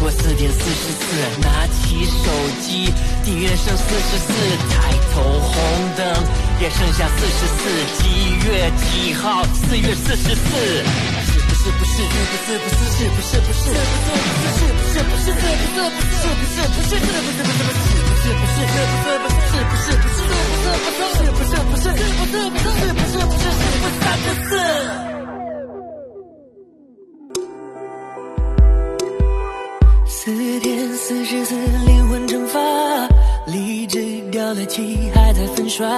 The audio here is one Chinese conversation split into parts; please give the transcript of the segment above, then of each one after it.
过四点四十四，拿起手机，订阅剩四十四，抬头红灯也剩下四十四，几月几号？四月四十四。是不是是不是不是是不是不是是不是不是是不是不是是不是不是是不是不是是不是不是不是不是不是是不是不是是不是不是是不是不是是不是不是是不是不是是不是不是是不是是不是。四天四十四灵魂蒸发，理智掉了漆还在粉刷，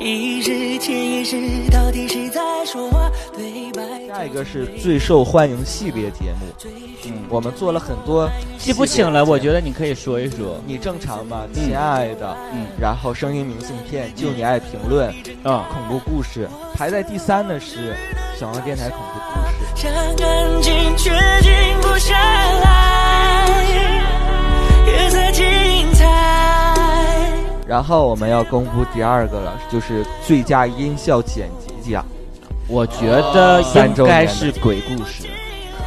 意识潜意识到底谁在说话？对白。下一个是最受欢迎系列节目，嗯，我们做了很多，记不清了，我觉得你可以说一说。你正常吗？亲爱的，嗯，然后声音明信片，就你爱评论，啊，恐怖故事，排在第三的是小王电台恐怖故事。想安静却静不下来，夜色精彩。然后我们要公布第二个了，就是最佳音效剪辑奖，我觉得应该是鬼故事。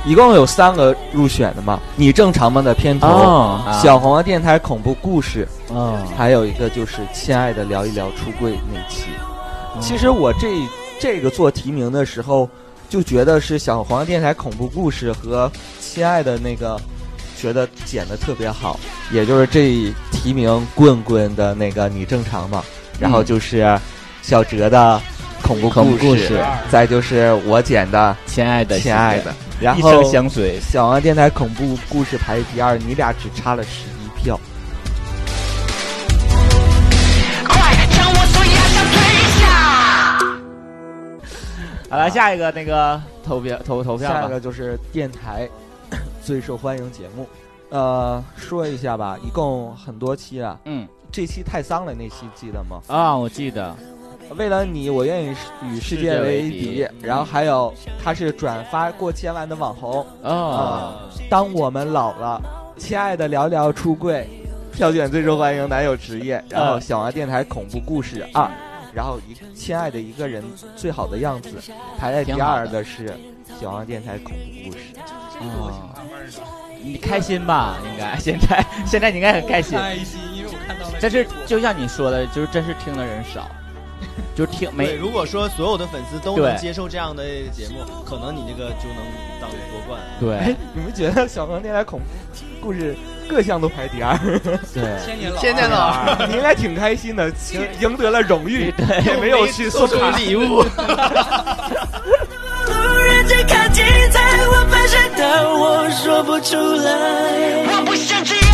一共有三个入选的嘛，你正常吗的片头，哦小黄的电台恐怖故事，嗯，还有一个就是亲爱的聊一聊出柜那期。其实我这这个做提名的时候，就觉得是小黄电台恐怖故事和亲爱的那个，觉得剪的特别好，也就是这提名棍棍的那个你正常吗？然后就是小哲的恐怖恐怖故事事，再就是我剪的亲爱的，亲爱的，然一后生相随。小王电台恐怖故事排第二，你俩只差了十一票。好了，下一个那个投票投投票吧。下一个就是电台最受欢迎节目，呃，说一下吧，一共很多期啊。嗯这期太丧了，那期记得吗？啊，我记得。为了你，我愿意与世界为敌。然后还有，他是转发过千万的网红。哦，当我们老了，亲爱的聊聊出柜，票选最受欢迎男友职业，然后嗯小王电台恐怖故事二，然后一亲爱的一个人最好的样子，排在第二的是小王电台恐怖故事。哦，你开心吧？应该现在现在你应该很开心。开心，因为我看到了。但是就像你说的，就是真是听的人少，就听，没如果说所有的粉丝都能接受这样的节目，可能你这个就能当夺冠。对你们觉得小王电台恐怖故事各项都排第二？对。千年老千年老你应该挺开心的，赢得了荣誉，也没有去送送卡礼物。路人在看精彩，我分身但我说不出来。我不想这样。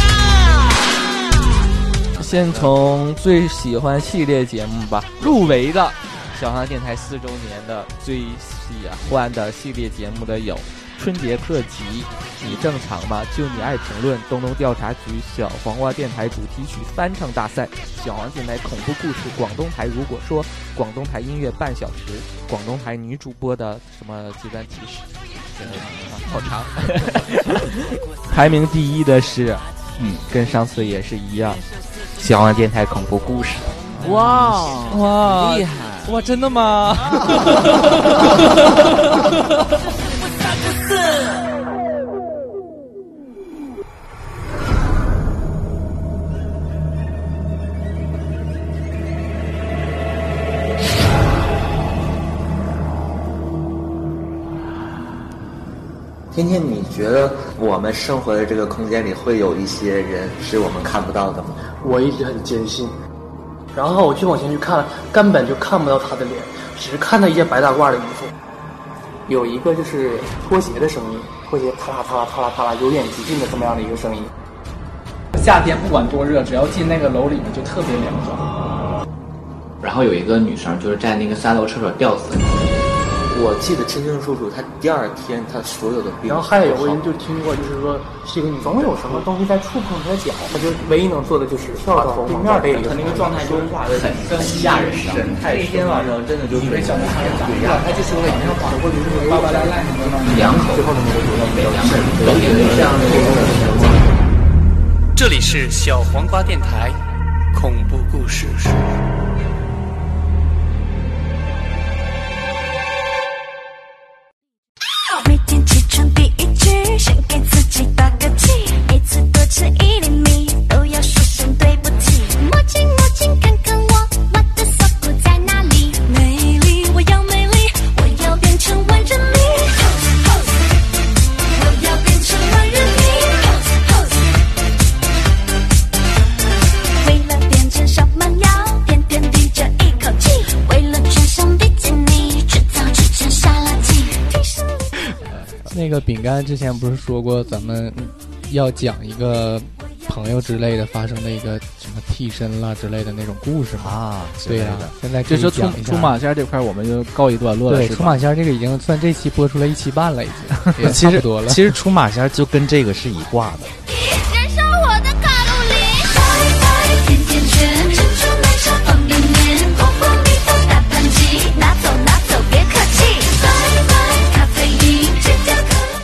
先从最喜欢系列节目吧，入围的小黄电台四周年的最喜欢的系列节目的有春节特辑《你正常吗？就你爱评论》、东东调查局小黄瓜电台主题曲翻唱大赛、小黄电台恐怖故事、广东台如果说广东台音乐半小时、广东台女主播的什么阶段提示，好长。排名第一的是，嗯，跟上次也是一样，小黄电台恐怖故事。哇哇厉害！哇，真的吗？天天，你觉得我们生活的这个空间里会有一些人是我们看不到的吗？我一直很坚信。然后我去往前去看，根本就看不到他的脸，只是看到一件白大褂的衣服。有一个就是拖鞋的声音，拖鞋啪啦啪啦啪啦啪啦，由远及近的这么样的一个声音。夏天不管多热，只要进那个楼里面就特别凉爽。然后有一个女生就是在那个三楼厕所吊死。我记得清清楚楚，他第二天他所有的病，然后还有个人就听过，就是说是一个女，总有什么东西在触碰他的脚，他就唯一能做的就是跳到对面这个，他那个状态就是很很吓人的。那天晚上真的就是被小男孩他就说了一句话，或者是巴巴拉拉什么的。两口最后的那个主要没有两口都因为这样的一个这里是小黄瓜电台，恐怖故事。个饼干之前不是说过，咱们要讲一个朋友之类的发生的一个什么替身啦之类的那种故事吗？啊，对呀、现在这就是出出马仙这块，我们就告一段落了，对，出马仙这个已经算这期播出了一期半了，已经也 其实差不多了。其实出马仙就跟这个是一挂的。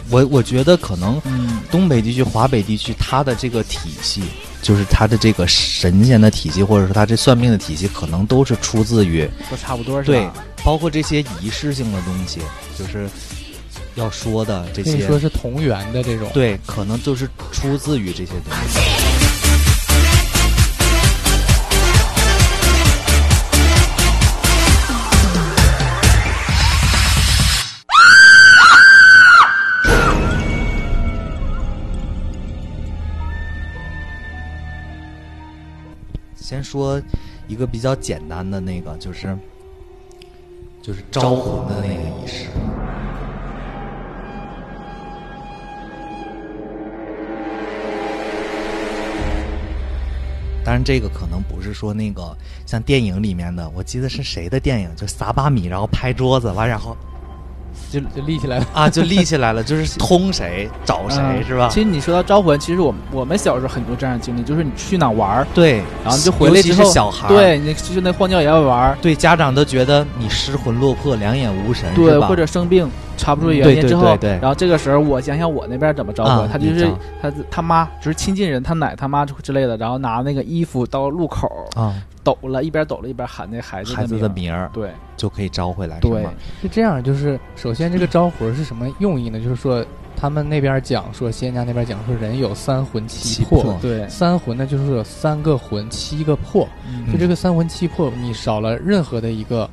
我我觉得可能嗯，东北地区、华北地区，它的这个体系，就是它的这个神仙的体系，或者说它这算命的体系，可能都是出自于都差不多是对吧？，包括这些仪式性的东西，就是要说的这些，可以说是同源的这种。对，可能就是出自于这些东西。先说一个比较简单的那个，就是就是招魂的那个仪式。当然，这个可能不是说那个像电影里面的，我记得是谁的电影，就撒把米，然后拍桌子，完然后就就立起来了。啊就立起来了，就是通谁 找谁、嗯是吧？其实你说到招魂，其实我们我们小时候很多这样的经历，就是你去哪玩儿，对，然后你就回来其之后，是小孩对，你就那荒郊野外玩儿，对家长都觉得你失魂落魄、两眼无神，对，吧或者生病查不出原对对因之后，对对然后这个时候我想想我那边怎么招魂，啊他就是他他妈就是亲近人，他奶他妈之类的，然后拿那个衣服到路口啊。抖了，一边抖了一边喊那孩子孩子的名儿，对，就可以招回来，对。是吗？是这样，就是首先这个招魂是什么用意呢？就是说他们那边讲说仙家那边讲说人有三魂七魄，七魄。对。三魂呢就是说有三个魂七个魄，嗯。就这个三魂七魄，你少了任何的一个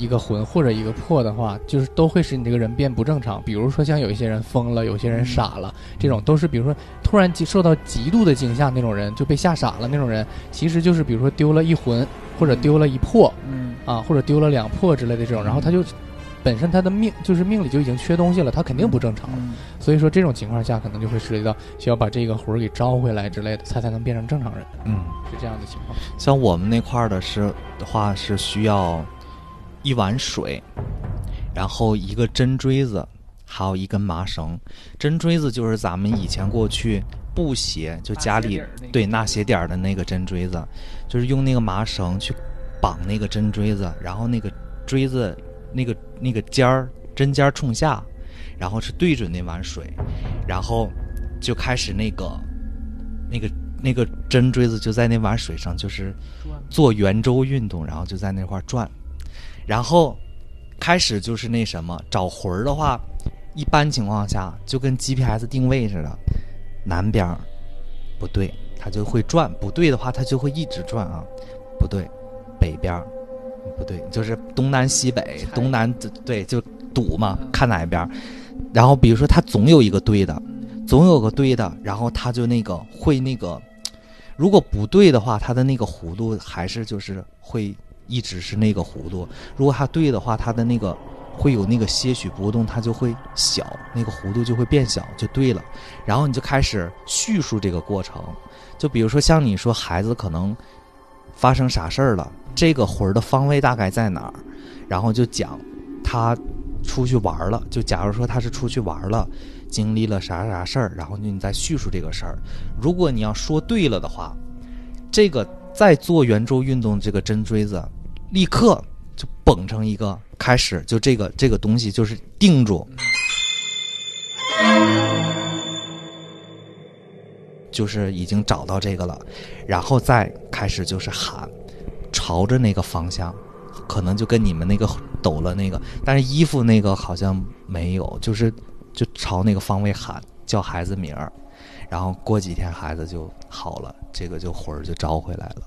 一个魂或者一个魄的话，就是都会使你这个人变不正常。比如说像有一些人疯了，有些人傻了，这种都是比如说突然极受到极度的惊吓那种人就被吓傻了那种人，其实就是比如说丢了一魂或者丢了一魄嗯啊，或者丢了两魄之类的这种，然后他就。本身他的命就是命里就已经缺东西了，他肯定不正常了。嗯所以说这种情况下，可能就会涉及到需要把这个魂儿给招回来之类的，他才能变成正常人，嗯，是这样的情况。像我们那块儿的是的话是需要一碗水，然后一个针锥子，还有一根麻绳。针锥子就是咱们以前过去布鞋，就家里对纳鞋点儿的那个针锥子，就是用那个麻绳去绑那个针锥子，然后那个锥子那个那个尖儿针尖儿冲下，然后是对准那碗水，然后就开始那个那个那个针锥子就在那碗水上，就是做圆周运动，然后就在那块儿转，然后开始就是那什么找魂儿的话，一般情况下就跟 GPS 定位似的，南边儿不对，它就会转；不对的话，它就会一直转啊，不对，北边儿不对，就是东南西北，东南对就堵嘛，看哪一边儿。然后比如说它总有一个对的，总有个对的，然后它就那个会那个，如果不对的话，它的那个弧度还是就是会一直是那个弧度；如果它对的话，它的那个会有那个些许波动，它就会小，那个弧度就会变小，就对了。然后你就开始叙述这个过程，就比如说像你说孩子可能发生啥事儿了，这个魂儿的方位大概在哪儿，然后就讲他出去玩儿了，就假如说他是出去玩儿了，经历了啥啥事儿，然后你再叙述这个事儿。如果你要说对了的话，这个在做圆周运动，这个针锥子立刻就绷成一个，开始就这个这个东西就是定住，就是已经找到这个了，然后再开始就是喊，朝着那个方向，可能就跟你们那个抖了那个，但是衣服那个好像没有，就是就朝那个方位喊，叫孩子名儿，然后过几天孩子就好了，这个就魂儿就招回来了。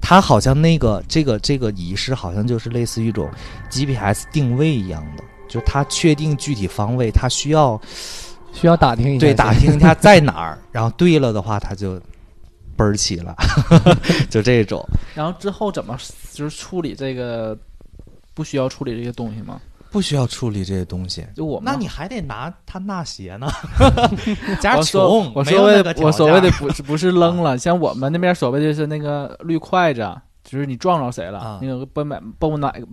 他好像那个这个这个仪式好像就是类似于一种 GPS 定位一样的，就是他确定具体方位，他需要需要打听一下，对打听一下 在哪儿，然后对了的话他就奔儿起了，就这种。然后之后怎么就是处理这个？不需要处理这些东西吗？不需要处理这些东西。就我们那你还得拿他纳鞋呢，家我说穷，我所谓我所谓的不是不是扔了，像我们那边所谓的是那个绿筷子，就是你撞着谁了，啊那个被哪被哪个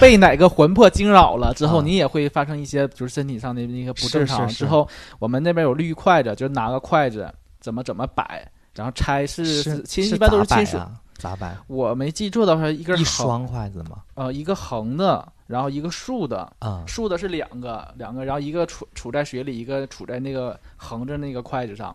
被哪个魂魄惊扰了之后，啊你也会发生一些就是身体上的那个不正常。是是之后我们那边有绿筷子，就是拿个筷子怎么怎么摆，然后拆是亲一般都是亲属。咋摆啊咋摆？我没记错的话，一根一双筷子吗？呃一个横的，然后一个竖的，啊竖的是两个两个，然后一个杵杵在水里，一个杵在那个横着那个筷子上。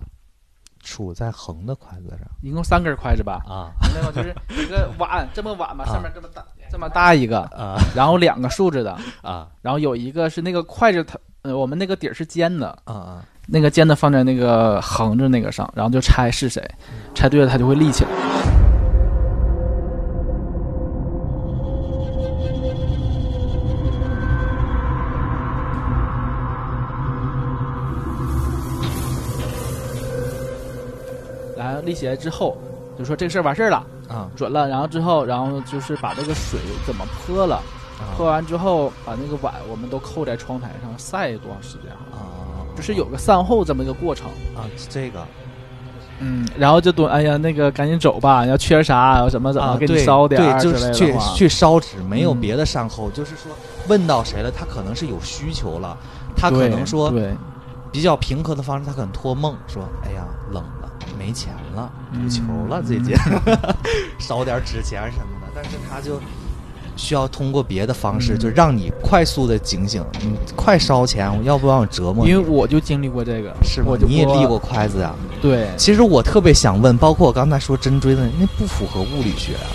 杵在横的筷子上一共三根筷子吧？啊那个就是一个碗这么碗吧，啊上面这么大这么大一个，啊然后两个竖着的，啊然后有一个是那个筷子它呃我们那个底儿是尖的，啊啊！那个尖的放在那个横着那个上，然后就猜是谁，猜对了它就会立起来。立起来之后，就说这个事儿完事儿了，啊准了。然后之后，然后就是把这个水怎么泼了，泼完之后把那个碗我们都扣在窗台上晒多长时间啊？啊就是有个善后这么一个过程。啊，这个嗯，然后就蹲，哎呀，那个赶紧走吧，要缺啥，要怎么怎么啊，给你对烧点儿对，就之是去去烧纸，没有嗯别的善后，就是说问到谁了，他可能是有需求了，他可对能说对比较平和的方式，他可能托梦说，哎呀，冷了，没钱了，嗯无求了，最近 烧点纸钱什么的，但是他就。需要通过别的方式，嗯就让你快速的警醒，你快烧钱，要不然我折磨你。因为我就经历过这个，是吗我？就你也立过筷子啊？对，其实我特别想问，包括我刚才说针锥的，那不符合物理学啊，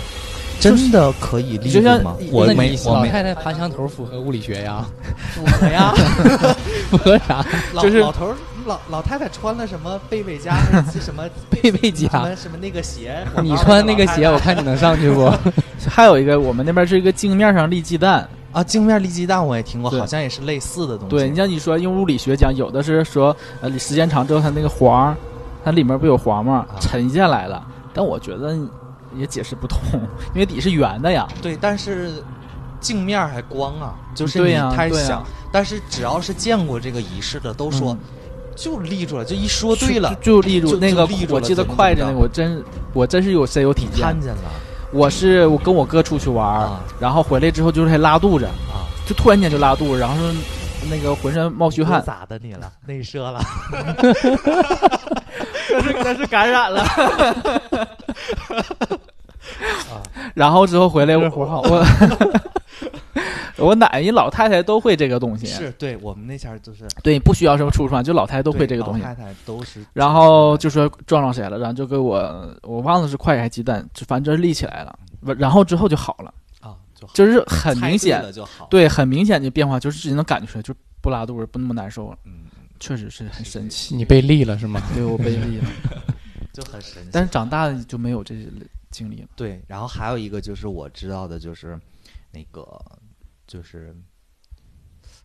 真的可以立吗？我那，没我没。老太太爬墙头符合物理学呀？符合呀，符合啥？就是老头儿老老太太穿了什么贝贝夹还是什么贝贝什么什么那个鞋？你穿那个鞋，我看你能上去不？还有一个，我们那边是一个镜面上立鸡蛋。啊，镜面立鸡蛋我也听过，好像也是类似的东西。对你像你说用物理学讲，有的是说呃时间长之后它那个黄，它里面不有黄吗？沉下来了。但我觉得也解释不通，因为底是圆的呀。对，但是镜面还光啊，就是你太想。但是只要是见过这个仪式的，都说嗯就立住了，这一说对了，就就立住就那个我记得了怎么筷子那个，我真我真是有深有体验。看见了我是我跟我哥出去玩，啊然后回来之后就是还拉肚子，啊！就突然间就拉肚子，然后说那个浑身冒虚汗，咋的你了？内射了？那是那是感染了。然后之后回来我我我奶奶老太太都会这个东西，是对我们那前儿就是对，不需要什么出传，就老太太都会这个东西老。太太都是。然后就说撞着谁了，然后就给我我忘了是筷子还是鸡蛋，就反正就是立起来了，然后之后就好了，啊，就好就是很明显就好。对，很明显的变化，就是自己能感觉出来，就不拉肚子，不那么难受了，嗯，确实是很神奇。你被立了是吗？对我被立了，就很神奇。但是长大了就没有这些经历了。对，然后还有一个就是我知道的，就是那个就是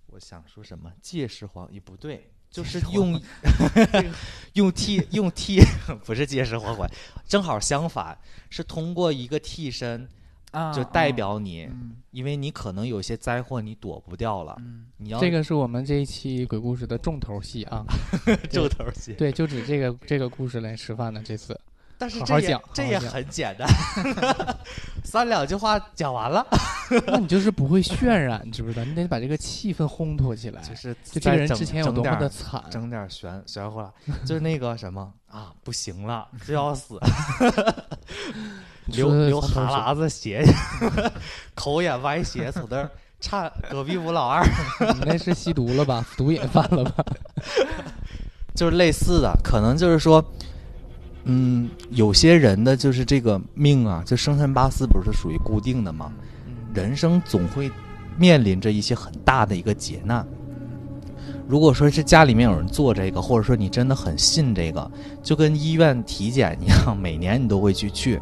我想说什么借尸还也不对，就是用 用替用替 不是借尸还魂，正好相反，是通过一个替身。啊就代表你，嗯因为你可能有些灾祸你躲不掉了，嗯你要这个是我们这一期鬼故事的重头戏啊，重头戏对，就指这个这个故事来吃饭的这次。但是这也好这也很简单，三两句话讲完了。那你就是不会渲染，你知不知道？你得把这个气氛烘托起来。就是就这个人之前有多么的惨，整点儿玄玄乎了，就是那个什么啊，不行了，就要死，流流哈喇子血，口眼歪斜，从那儿差隔壁吴老二，你那是吸毒了吧？毒瘾犯了吧？就是类似的，可能就是说，嗯，有些人的就是这个命啊，就生辰八字不是属于固定的吗？人生总会面临着一些很大的一个劫难。如果说是家里面有人做这个，或者说你真的很信这个，就跟医院体检一样，每年你都会去去。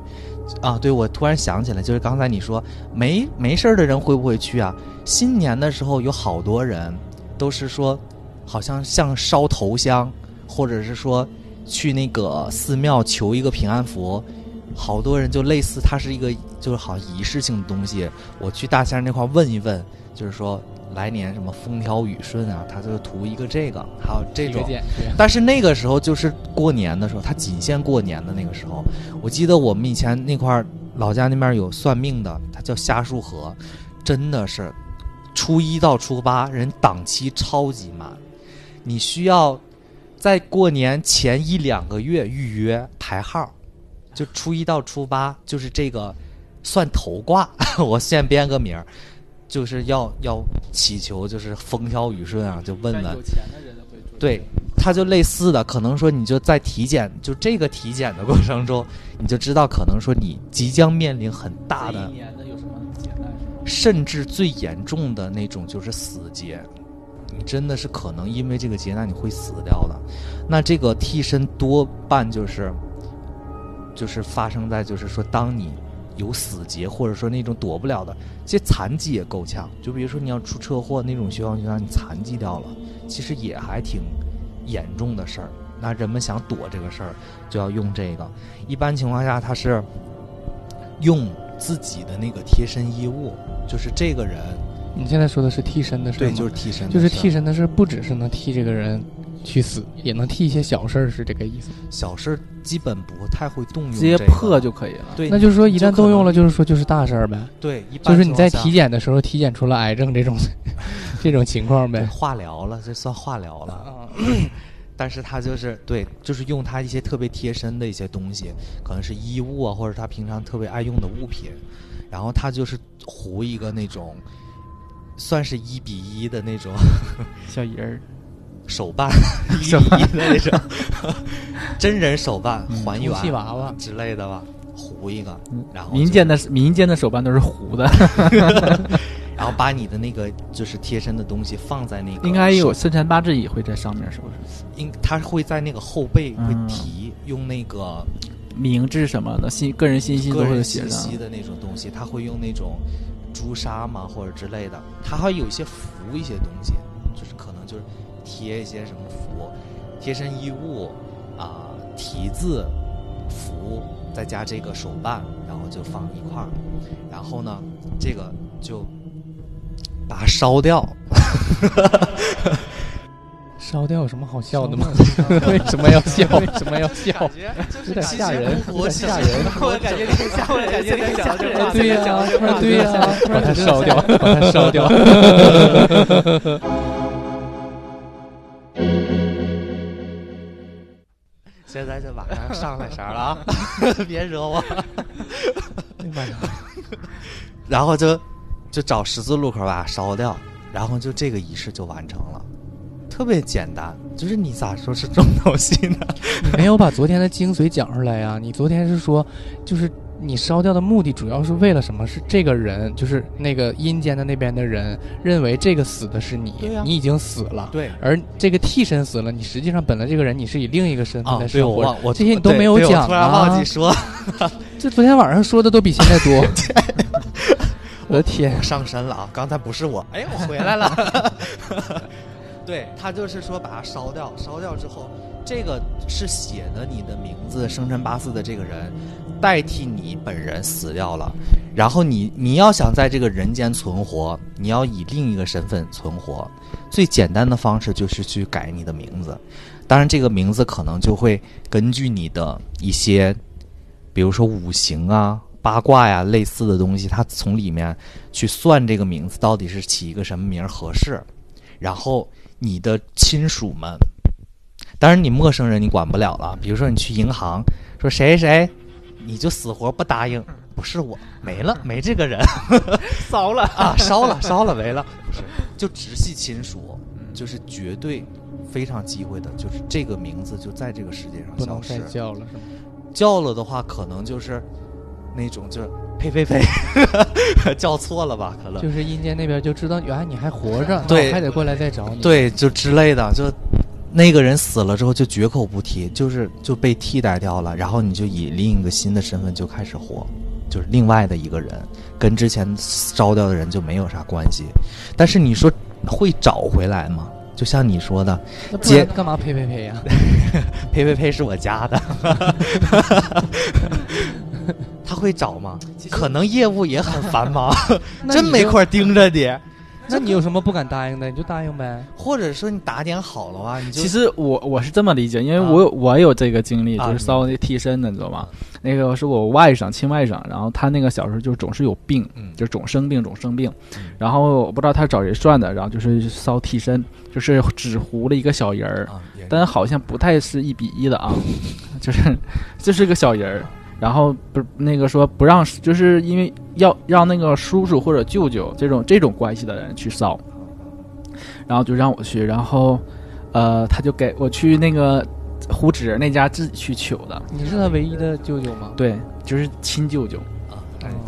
啊，对，我突然想起来，就是刚才你说没没事儿的人会不会去啊？新年的时候有好多人都是说，好像像烧头香，或者是说去那个寺庙求一个平安符，好多人就类似它是一个就是好像仪式性的东西，我去大仙那块儿问一问，就是说来年什么风调雨顺啊，他就图一个这个，还有这种。但是那个时候就是过年的时候，它仅限过年的那个时候。我记得我们以前那块儿老家那边有算命的，他叫瞎树河，真的是初一到初八人档期超级满，你需要在过年前一两个月预约排号，就初一到初八就是这个算头挂，我现编个名儿，就是要要祈求就是风调雨顺啊，就问问。有钱的人会。对，他就类似的，可能说你就在体检，就这个体检的过程中，你就知道可能说你即将面临很大的一，年的有什么劫难是吗？甚至最严重的那种就是死劫，你真的是可能因为这个劫难你会死掉的。那这个替身多半就是，就是发生在就是说当你有死劫或者说那种躲不了的，其实残疾也够呛。就比如说你要出车祸那种情况就让你残疾掉了，其实也还挺严重的事儿。那人们想躲这个事儿，就要用这个。一般情况下，他是用自己的那个贴身衣物，就是这个人，你现在说的是替身的事儿对，吗就是替身的事儿，就是替身的事，不只是能替这个人去死，也能替一些小事儿，是这个意思。小事儿基本不太会动用、直接破就可以了对，那就是说，一旦动用了，就是说就是大事儿呗。对一般就是你在体检的时候体检出了癌症这种 这种情况呗。化疗了，这算化疗了。但是他就是对，就是用他一些特别贴身的一些东西，可能是衣物啊，或者他平常特别爱用的物品，然后他就是糊一个那种，算是一比一的那种 小人儿。手办，一比一的那种真人手办还原充气娃娃。之类的吧，糊一个，然后民间的民间的手办都是糊的，然后把你的那个就是贴身的东西放在那个应该有手生辰八字也会在上面，是不是？应他会在那个后背会嗯提、用那个名字什么的信个人信息都会写上。信息。的那种东西，他会用那种朱砂嘛或者之类的，它还有一些符一些东西，就是可能就是贴一些什么符，贴身衣物啊、题字符，再加这个手办，然后就放一块儿，然后呢，这个就把它烧掉。烧掉有什么好笑的吗？为什么要笑？为什么要笑？有点吓人，有点吓人。我感觉挺吓，我感觉挺吓人。对呀，对呀，把它烧掉，把它烧掉。现在这晚上上来色了啊！别惹我。然后就就找十字路口把它烧掉，然后就这个仪式就完成了，特别简单。就是你咋说是重头戏呢？你没有把昨天的精髓讲出来呀？你昨天是说，就是你烧掉的目的主要是为了什么？是这个人，就是那个阴间的那边的人认为这个死的是你，你已经死了。对而这个替身死了，你实际上本来这个人你是以另一个身份啊在生活我我这些你都没有讲啊！忘记说，这昨天晚上说的都比现在多。我的天，上身了啊！刚才不是我，哎，我回来了。对。他就是说把它烧掉，烧掉之后，这个是写的你的名字、生辰八字的这个人代替你本人死掉了，然后你你要想在这个人间存活，你要以另一个身份存活，最简单的方式就是去改你的名字，当然这个名字可能就会根据你的一些，比如说五行啊。八卦呀，类似的东西，它从里面去算这个名字到底是起一个什么名合适，然后你的亲属们，当然你陌生人你管不了了，比如说你去银行说谁谁谁，你就死活不答应，不是我，没了，没这个人，烧了。啊，烧了，烧了，没了，不是，就直系亲属，就是绝对非常忌讳的，就是这个名字就在这个世界上不能消失再，叫了是吗？叫了的话，可能就是那种就是呸呸呸，叫错了吧？可能就是阴间那边就知道原来你还活着，对还得过来再找你。对，就之类的，就那个人死了之后就绝口不提，就是就被替代掉了，然后你就以另一个新的身份就开始活，就是另外的一个人，跟之前烧掉的人就没有啥关系。但是你说会找回来吗？就像你说的，接干嘛呸呸呸呀？呸呸呸是我家的，他会找吗？可能业务也很繁忙，真没空盯着你。那你有什么不敢答应的？你就答应呗。或者说你打点好了啊，你就其实我我是这么理解，因为我有、我有这个经历，就是烧那替身的，你知道吗？那个是我外甥亲外甥，然后他那个小时候就总是有病，就是总生病总生病，然后我不知道他找谁算的，然后就是烧替身，就是纸糊了一个小人儿，但好像不太是一比一的啊，就是就是个小人儿。然后不那个说不让，就是因为要让那个叔叔或者舅舅这种这种关系的人去烧，然后就让我去，然后，呃，他就给我去那个胡纸那家自己去取的。你是他唯一的舅舅吗？对，就是亲舅舅。啊，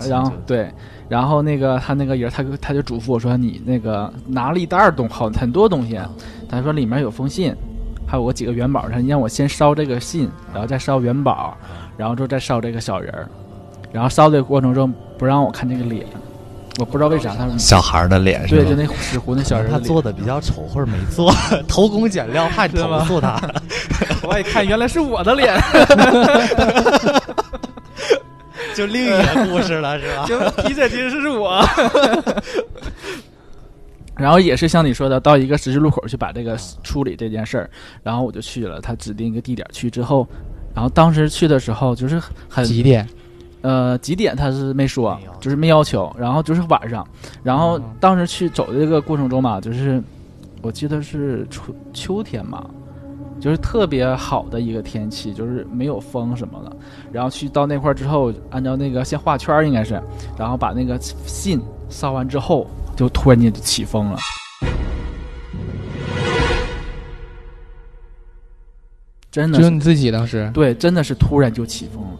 然后对，然后那个他那个人，他他就嘱咐我说，你那个拿了一袋东好很多东西，他说里面有封信，还有我几个元宝，他让我先烧这个信，然后再烧元宝。然后之后再烧这个小人儿，然后烧的过程中不让我看这个脸，我不知道为啥他们小孩的脸是对，就那纸糊那小人他做的比较丑或者没做，偷工减料，怕你投诉他。我一看原来是我的脸，就另一个故事了，是吧？就提着其实是我。然后也是像你说的，到一个十字路口去把这个处理这件事儿，然后我就去了，他指定一个地点去之后。然后当时去的时候就是很几点？呃，几点他是没说，就是没要求。然后就是晚上，然后当时去走的这个过程中嘛，就是我记得是春秋天嘛，就是特别好的一个天气，就是没有风什么的。然后去到那块儿之后，按照那个先画圈儿应该是，然后把那个信烧完之后，就突然间就起风了。真的，只有你自己当时。对，真的是突然就起风了，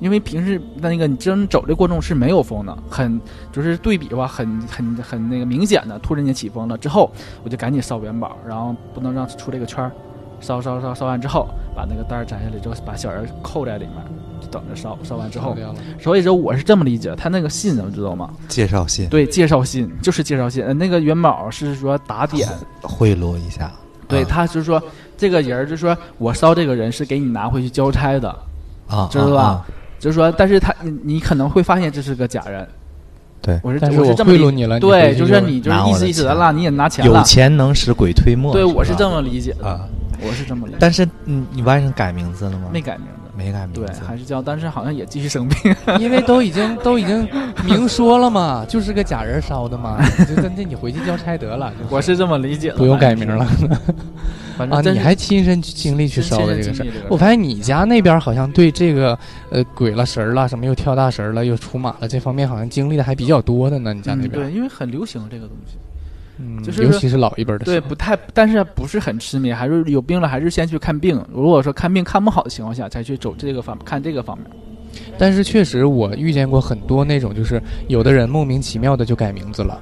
因为平时那个你真走的过程中是没有风的，很就是对比的话，很很很那个明显的，突然间起风了。之后，我就赶紧烧元宝，然后不能让出这个圈儿，烧烧烧烧完之后，把那个袋儿摘下来之后，把小人扣在里面，就等着烧，烧完之后，所以说我是这么理解，他那个信你知道吗？介绍信，对，介绍信就是介绍信，那个元宝是说打点。贿赂一下，对他就是说。这个人就说，我烧这个人是给你拿回去交差的，啊，知道吧？就是说，但是他你你可能会发现这是个假人，对，我是我是这么理贿赂你了，对，就是你就是意思意思的了你也拿钱了，有钱能使鬼推磨，对，我是这么理解的啊，我是这么理解。但是你，你外甥改名字了吗？没改名字，没改名对，，还是叫，但是好像也继续生病，因为都已经都已经 明说了嘛，就是个假人烧的嘛，就那那你回去交差得了。就是我是这么理解的，不用改名了。啊，反正啊你还亲身经历去烧的这个事儿我发现你家那边好像对这个呃鬼了神儿了，什么又跳大神了，又出马了，这方面好像经历的还比较多的呢。你家那嗯，边，对，因为很流行这个东西，嗯，就是尤其是老一辈的，对，不太，但是不是很痴迷，还是有病了，还是先去看病。如果说看病看不好的情况下，才去走这个方看这个方面。但是确实我遇见过很多那种，就是有的人莫名其妙的就改名字了，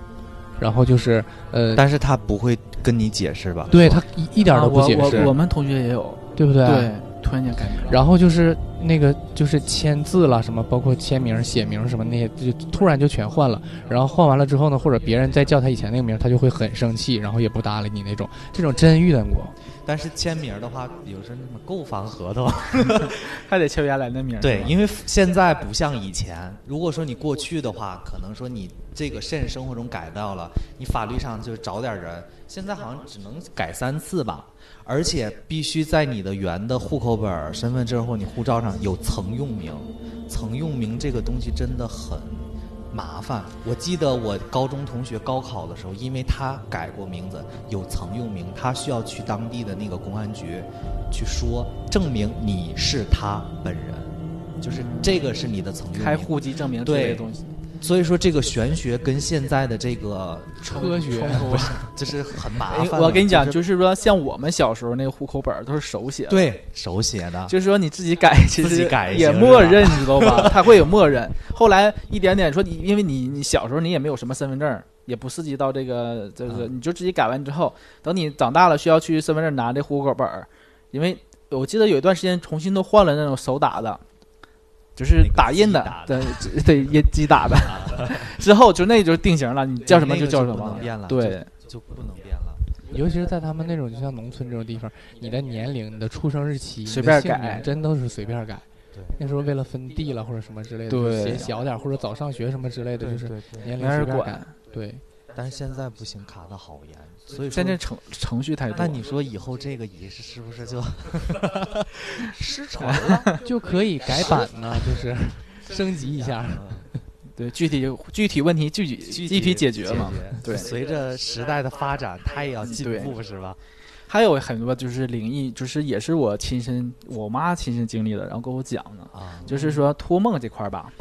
然后就是呃，但是他不会跟你解释吧？对他一一点儿都不啊我解释，我我们同学也有，对不对？对，突然间改名了。然后就是那个就是签字了什么，包括签名、写名什么那些，就突然就全换了。然后换完了之后呢，或者别人再叫他以前那个名，他就会很生气，然后也不搭理你那种。这种真遇见过。但是签名的话，比如说什么购房合同，还得签原来的名儿。对，因为现在不像以前。如果说你过去的话，可能说你这个现实生活中改掉了，你法律上就找点人。现在好像只能改三次吧，而且必须在你的原的户口本、身份证或你护照上有曾用名。曾用名这个东西真的很麻烦。我记得我高中同学高考的时候，因为他改过名字，有曾用名，他需要去当地的那个公安局去说，证明你是他本人，就是这个是你的曾用名。开户籍证明之类的东西。所以说，这个玄学跟现在的这个科学不是，就是很麻哎烦。我跟你讲，就就是说，像我们小时候那个户口本儿都是手写的，，对手写的，就是说你自己改，其自己实也默认，你知道吧？他会有默认。后来一点点说你，因为你你小时候你也没有什么身份证，也不涉及到这个这个，嗯你就自己改完之后，等你长大了需要去身份证拿这户口本儿，因为我记得有一段时间重新都换了那种手打的。就是打印的，对 对，印机打的，之后就那就是定型了，你叫什么那个叫什么对，就就不能变了。尤其是在他们那种就像农村这种地方，你的年龄、你的出生日期、随你的便改姓名真都是随便改。对，那时候为了分地了或者什么之类的，写小点儿或者早上学什么之类的，就是对对对年龄随便改对。对，但是现在不行，卡的好严，所以说现在程程序太多。那你说以后这个仪式是不是就 失传了？就可以改版呢，就是 升级一下。对，具体具体问题具体具体解决嘛。对，随着时代的发展，它也要进步，是吧？还有很多就是灵异，就是也是我亲身我妈亲身经历的，然后跟我讲的啊，就是说托梦这块儿吧。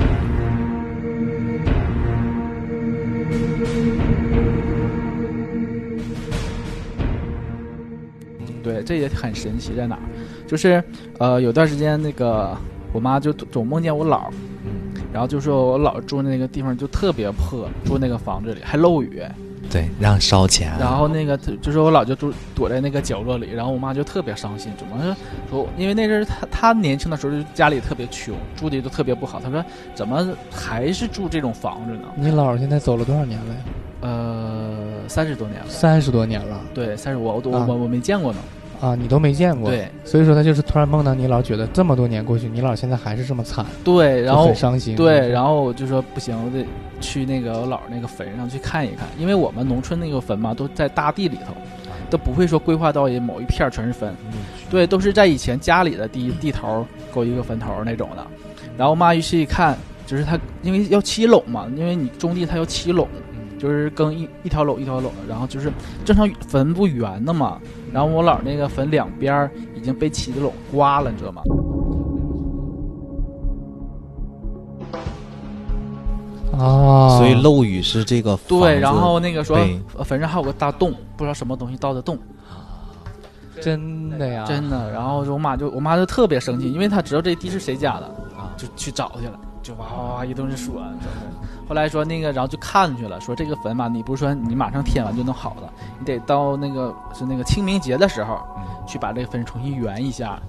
对，这也很神奇，在哪儿？就是呃，有段时间那个我妈就总梦见我姥嗯，然后就说我姥儿住那个地方就特别破，住那个房子里还漏雨。对，让烧钱。然后那个就是我姥就住躲在那个角落里，然后我妈就特别伤心，怎么说？说因为那阵儿她她年轻的时候就家里特别穷，住的都特别不好。她说怎么还是住这种房子呢？你姥现在走了多少年了呀？呃，三十多年了。三十多年了。对，三十我我我我没见过呢。啊，你都没见过，对，所以说他就是突然梦到你老觉得这么多年过去，你老现在还是这么惨，对，然后很伤心，对，然后我就说不行，我得去那个我姥那个坟上去看一看，因为我们农村那个坟嘛，都在大地里头，都不会说规划到某一片全是坟，对，都是在以前家里的地地头勾一个坟头那种的，然后我妈于是一看，就是他因为要起垄嘛，因为你种地他要起垄。就是耕一一条垄一条垄的，然后就是正常坟不圆的嘛，然后我姥那个坟两边已经被起的垄刮了，你知道吗？啊，所以漏雨是这个对，然后那个说坟上还有个大洞，不知道什么东西倒的洞，真的呀，真的。然后我妈就我妈就特别生气，因为她知道这地是谁家的啊，就去找去了。就哇哇哇一顿说，后来说那个，然后就看去了，说这个坟嘛，你不是说你马上填完就能好的，你得到那个是那个清明节的时候，去把这个坟重新圆一下。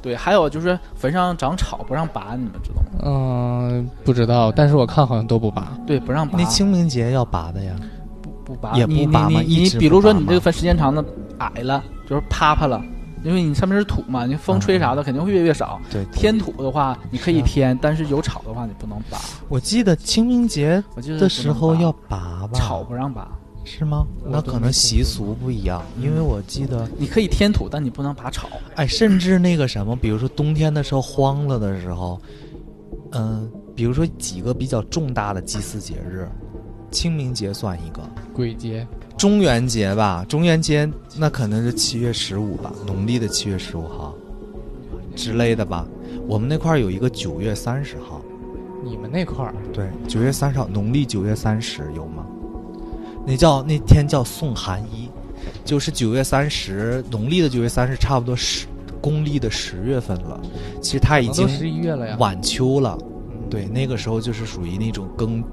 对，还有就是坟上长草不让拔，你们知道吗？嗯，不知道，但是我看好像都不拔。对，不让拔。那清明节要拔的呀？不不拔，也不拔吗？你比如说你这个坟时间长的矮了，就是趴趴了。因为你上面是土嘛，你风吹啥的肯定会越越少。对，添土的话你可以添，但是有草的话你不能拔。我记得清明节的时候要拔吧？草不让拔，是吗？那可能习俗不一样。因为我记得你可以添土，但你不能拔草。哎，甚至那个什么，比如说冬天的时候荒了的时候，嗯，比如说几个比较重大的祭祀节日，清明节算一个，鬼节。中元节吧，中元节那可能是七月十五吧，农历的七月十五号之类的吧。我们那块儿有一个九月三十号，你们那块儿对九月三十号，农历九月三十有吗？那叫那天叫送寒衣，就是九月三十，农历的九月三十，差不多十公历的十月份了。其实它已经十一月了呀，晚秋了。对，那个时候就是属于那种更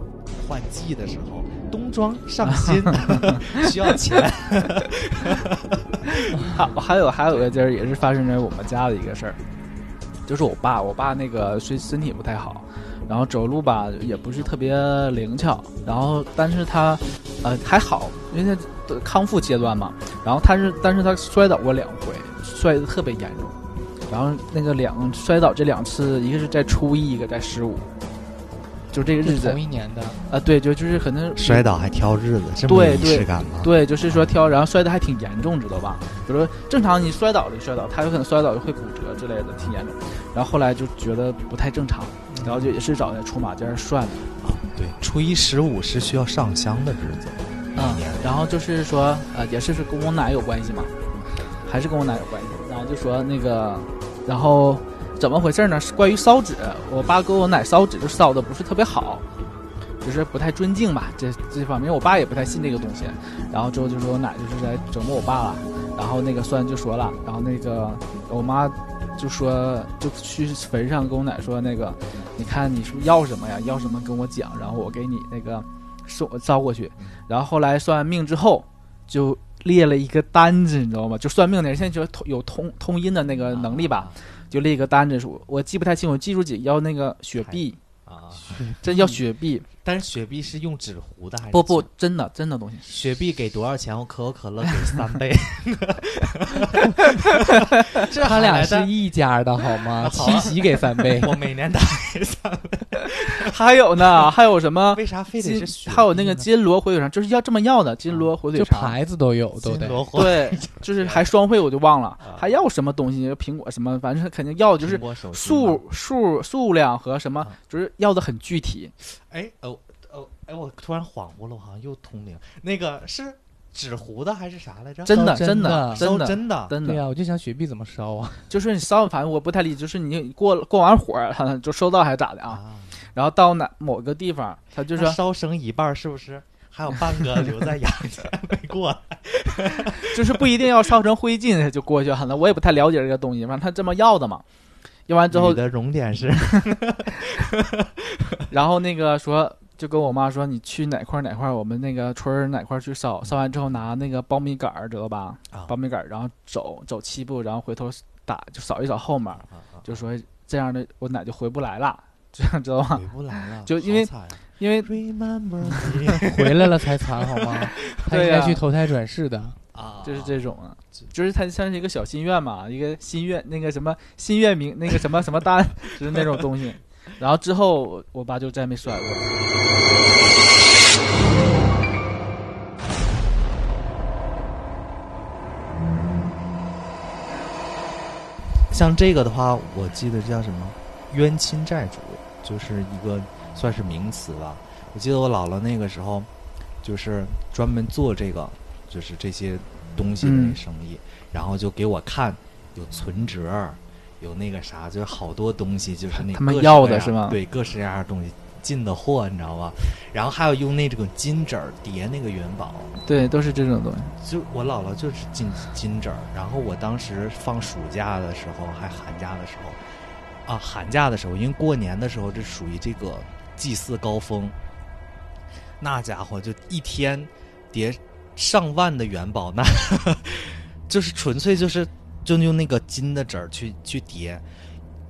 换季的时候。冬装上新，需要钱。还还有还有个劲儿，也是发生在我们家的一个事儿，就是我爸，我爸那个身身体不太好，然后走路吧也不是特别灵巧，然后但是他呃还好，因为他康复阶段嘛，然后他是但是他摔倒过两回，摔得特别严重，然后那个两摔倒这两次，一个是在初一，一个在十五。就这个日子，同一年的啊，对，就就是可能摔倒还挑日子，这么仪式感吗？对，就是说挑，然后摔的还挺严重，知道吧？比如说正常你摔倒就摔倒，他有可能摔倒就会骨折之类的，挺严重。然后后来就觉得不太正常，然后就也是找那出马尖算的啊。对，初一十五是需要上香的日子啊。然后就是说，呃，也是是跟我奶有关系嘛，还是跟我奶有关系。然后就说那个，然后。怎么回事呢？是关于烧纸，我爸跟我奶烧纸就烧的不是特别好，就是不太尊敬吧，这这方面我爸也不太信这个东西。然后之后就说我奶就是在折磨我爸了，然后那个算就说了，然后那个我妈就说就去坟上跟我奶说那个，你看你是不是要什么呀？要什么跟我讲，然后我给你那个送捎过去。然后后来算完命之后，就列了一个单子，你知道吗？就算命的人现在就有通通音的那个能力吧。就列一个单子，我我记不太清，我记住几要那个雪碧啊，这要雪碧，但是雪碧是用纸糊的还是？不不，真的真的东西。雪碧给多少钱？我可口可乐给三倍。这他俩是一家的好吗？七喜给三倍，我每年打给三倍。还有呢，还有什么？为啥非得是雪？还有那个金锣火腿肠，就是要这么要的金锣火腿就肠。牌子都有，都得。金螺火对，就是还双汇，我就忘了，还要什么东西？苹果什么，反正肯定要的就是数数数量和什么，就是要的很具体。哎哦哦哎，我突然恍惚了，我好像又通灵。那个是纸糊的还是啥来着？真的，真真的真的，真的真的。对呀、我就想雪碧怎么烧啊？就是你烧，反正我不太理解，就是你过过完火就收到还是咋的啊？然后到哪某个地方，他就说烧成一半是不是？还有半个 留在阳间没过来。就是不一定要烧成灰烬就过去了。我也不太了解这个东西，反正他这么要的嘛。要完之后你，的熔点是然后那个说，就跟我妈说，你去哪块哪块，我们那个村儿哪块去烧，烧完之后拿那个苞米杆儿，知道吧？啊苞米杆儿，然后走走七步，然后回头打，就扫一扫后面，啊就说这样的我奶就回不来了，这样知道吗回？不来了，就因为因为 Remember 回来了才惨好吗？他应该去投胎转世的。啊，就是这种啊，就是它像是一个小心愿嘛，一个心愿，那个什么心愿名，那个什么什么单，就是那种东西。然后之后我我爸就再没甩过。像这个的话，我记得叫什么冤亲债主，就是一个算是名词吧。我记得我姥姥那个时候，就是专门做这个，就是这些东西的嗯生意，然后就给我看有存折儿，有那个啥，就是好多东西，就是那他们要的是吗对，各式各样的东西进的货，你知道吧？然后还有用那种金纸儿叠那个元宝，对，都是这种东西。就我姥姥就是金金纸儿，然后我当时放暑假的时候，还寒假的时候，啊，寒假的时候，因为过年的时候这属于这个祭祀高峰，那家伙就一天叠上万的元宝，那 就是纯粹就是就用那个金的纸儿去去叠。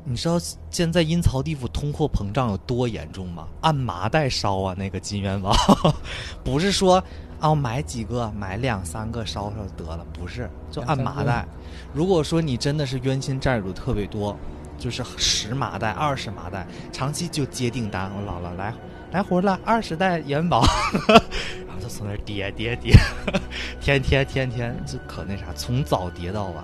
你知道现在阴曹地府通货膨胀有多严重吗？按麻袋烧啊，那个金元宝，不是说啊，我买几个，买两三个烧烧得了，不是，就按麻袋。如果说你真的是冤亲债主特别多，就是十麻袋、二十麻袋，长期就接订单，我姥姥来来活了，二十袋元宝，然后就从那儿叠叠叠，天天天天就可那啥，从早叠到晚，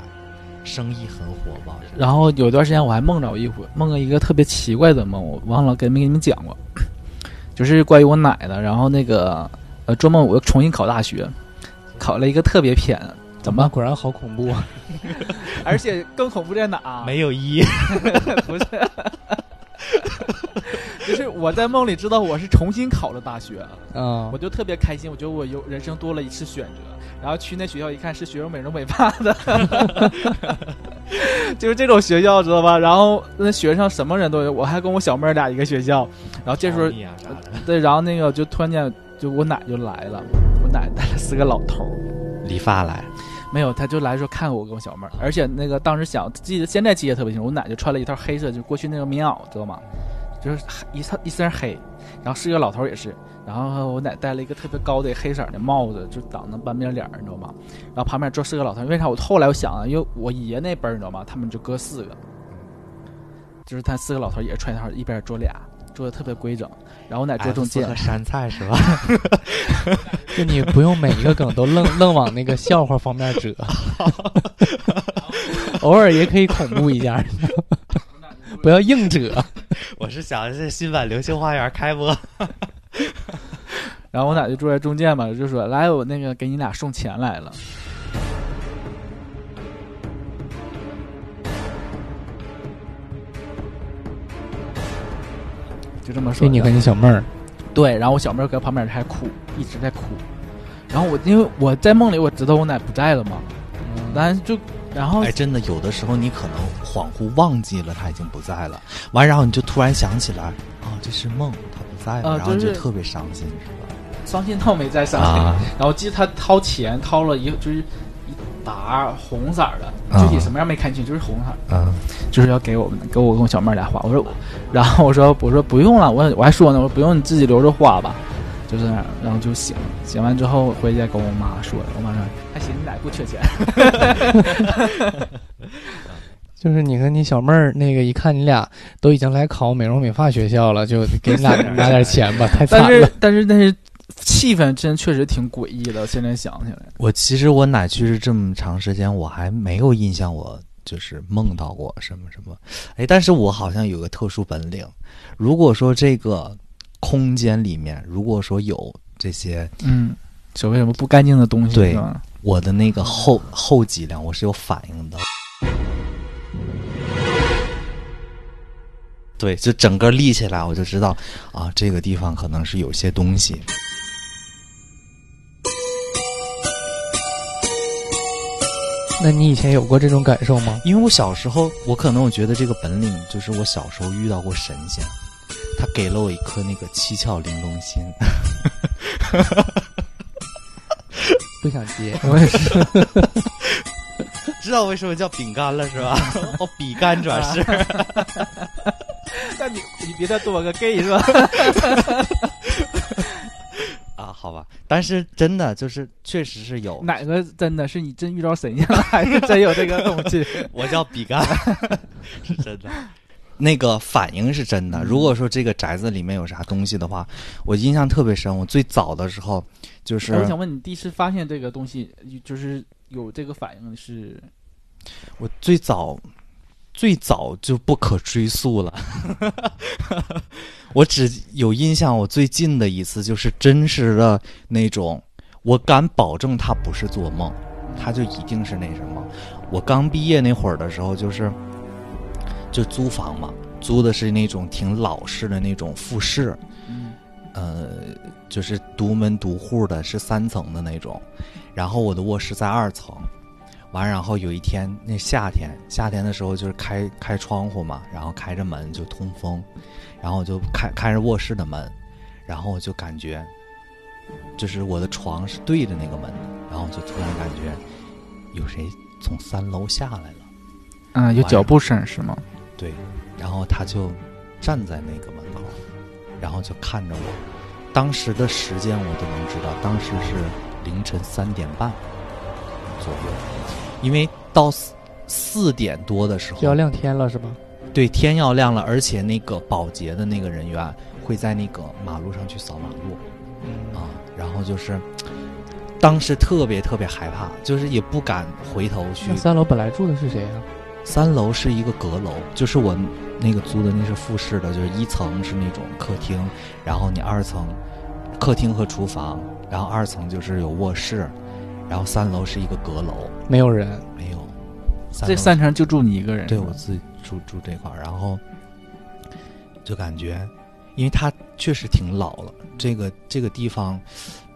生意很火爆。然后有段时间我还梦着一回，梦了一个特别奇怪的梦，我忘了给没给你们讲过，就是关于我奶的。然后那个呃，做梦我又重新考大学，考了一个特别偏，怎么？果然好恐怖啊！而且更恐怖在哪？没有一，不是，就是我在梦里知道我是重新考了大学，啊我就特别开心，我觉得我有人生多了一次选择。然后去那学校一看，是学生美容美发的，就是这种学校知道吧？然后那学生什么人都有，我还跟我小妹儿俩一个学校。然后这时候啊，对，然后那个就突然间就我奶就来了，我奶带了四个老头儿，理发来，没有，他就来说看我跟我小妹儿，而且那个当时想记得现在记得特别清楚，我奶就穿了一套黑色，就过去那个棉袄，知道吗？就是一套一身黑，然后是一个老头也是，然后我奶戴了一个特别高的黑色的帽子，就挡着半边脸，你知道吗？然后旁边坐四个老头，为啥我后来我想啊，因为我爷那辈你知道吗？他们就哥四个，就是他四个老头也是穿一套，一边坐俩，坐的特别规整，然后我奶坐中间，山菜是吧？就你不用每一个梗都愣 愣往那个笑话方面折，偶尔也可以恐怖一下，不要硬扯。我是想这新版《流星花园》开播，然后我奶就坐在中间嘛，就说来，我那个给你俩送钱来了。就这么说你和你小妹儿，对，然后我小妹儿搁旁边还哭，一直在哭。然后我因为我在梦里我知道我奶不在了嘛，然后就然后哎，真的有的时候你可能恍惚忘记了他已经不在了，完然后你就突然想起来，哦，这是梦，他不在了，呃然后就就是特别伤心，是吧？伤心倒没在伤心，啊然后记得他掏钱掏了一就是一沓红色儿的，啊具体什么样没看清，就是红色儿。嗯，就是要给我们，给我跟我小妹儿俩花。我说，然后我说我说不用了，我我还说呢，我说不用，你自己留着花吧，就这样，然后就醒了。写完之后回家跟我妈说，我妈说你俩不缺钱。就是你和你小妹儿那个，一看你俩都已经来考美容美发学校了，就给你俩拿点钱吧，太惨但是了。但是但是气氛真确实挺诡异的，现在想起来。我其实我奶去世这么长时间，我还没有印象，我就是梦到过什么什么。哎，但是我好像有个特殊本领，如果说这个空间里面，如果说有这些，嗯，所谓什么不干净的东西，对我的那个后后脊梁，我是有反应的。对，就整个立起来，我就知道啊，这个地方可能是有些东西。那你以前有过这种感受吗？因为我小时候，我可能我觉得这个本领就是我小时候遇到过神仙，他给了我一颗那个七窍玲珑心。不想接，我也是。知道为什么叫饼干了是吧？哦，比干转世。那你你别再多个 gay 是吧？啊，好吧，但是真的就是确实是有。哪个真的是你真遇到神仙了，还是真有这个东西？我叫比干，是真的。那个反应是真的。如果说这个宅子里面有啥东西的话，我印象特别深。我最早的时候就是，我想问你，第一次发现这个东西，就是有这个反应是？我最早最早就不可追溯了。我只有印象，我最近的一次就是真实的那种，我敢保证它不是做梦，它就一定是那什么。我刚毕业那会儿的时候，就是就租房嘛，租的是那种挺老式的那种复式，嗯，呃，就是独门独户的，是三层的那种。然后我的卧室在二层，完，然后有一天那夏天，夏天的时候就是开开窗户嘛，然后开着门就通风，然后我就开开着卧室的门，然后我就感觉，就是我的床是对着那个门的，然后就突然感觉有谁从三楼下来了。嗯，有脚步声是吗？对，然后他就站在那个门口，然后就看着我。当时的时间我都能知道，当时是凌晨三点半左右，因为到四四点多的时候就要亮天了是吧？对，天要亮了，而且那个保洁的那个人员会在那个马路上去扫马路，嗯啊，然后就是当时特别特别害怕，就是也不敢回头去那。三楼本来住的是谁啊？三楼是一个阁楼，就是我那个租的那是复式的，就是一层是那种客厅，然后你二层客厅和厨房，然后二层就是有卧室，然后三楼是一个阁楼，没有人，没有。这三层就住你一个人？对我自己住住这块儿，然后就感觉，因为它确实挺老了，这个这个地方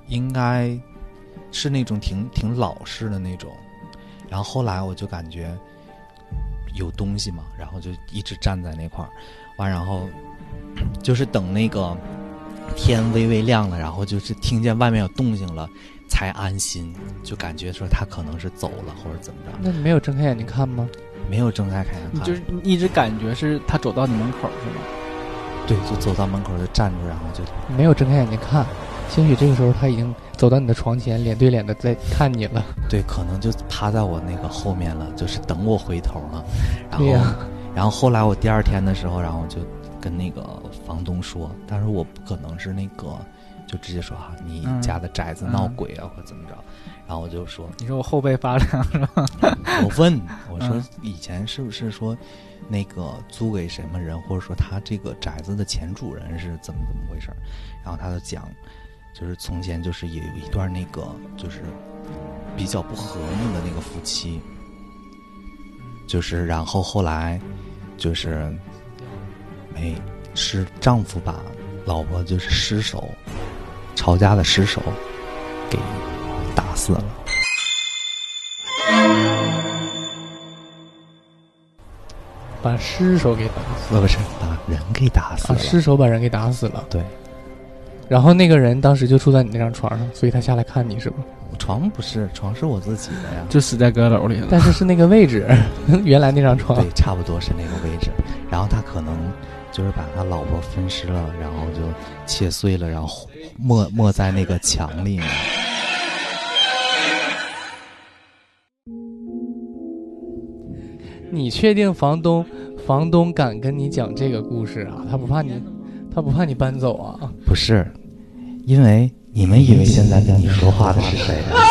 应该是那种挺挺老式的那种。然后后来我就感觉有东西嘛，然后就一直站在那块儿，完然后就是等那个天微微亮了，然后就是听见外面有动静了，才安心，就感觉说他可能是走了或者怎么着。那你没有睁开眼睛看吗？没有睁开开眼看，就是一直感觉是他走到你门口是吗？对，就走到门口就站住，然后就没有睁开眼睛看，兴许这个时候他已经走到你的床前，脸对脸的在看你了。对，可能就趴在我那个后面了，就是等我回头了。然后，然后后来我第二天的时候，然后我就跟那个房东说，但是我不可能是那个，就直接说啊，你嗯家的宅子闹嗯鬼啊，或者怎么着。然后我就说，你说我后背发凉是吧？我问我说嗯以前是不是说那个租给什么人，或者说他这个宅子的前主人是怎么怎么回事儿？然后他就讲，就是从前就是也有一段那个就是比较不和睦的那个夫妻，就是然后后来就是没是丈夫把老婆就是失手吵架的失手给打死了。把尸首给打死了，不是把人给打死啊！了。尸首把人给打死了。对，然后那个人当时就住在你那张床上，所以他下来看你是吧？床不是，床是我自己的呀。就死在阁楼里了。但是是那个位置，原来那张床。对，差不多是那个位置。然后他可能就是把他老婆分尸了，然后就切碎了，然后没没在那个墙里面。你确定房东房东敢跟你讲这个故事啊？他不怕你，他不怕你搬走啊？不是，因为你们以为现在跟你说话的是谁啊？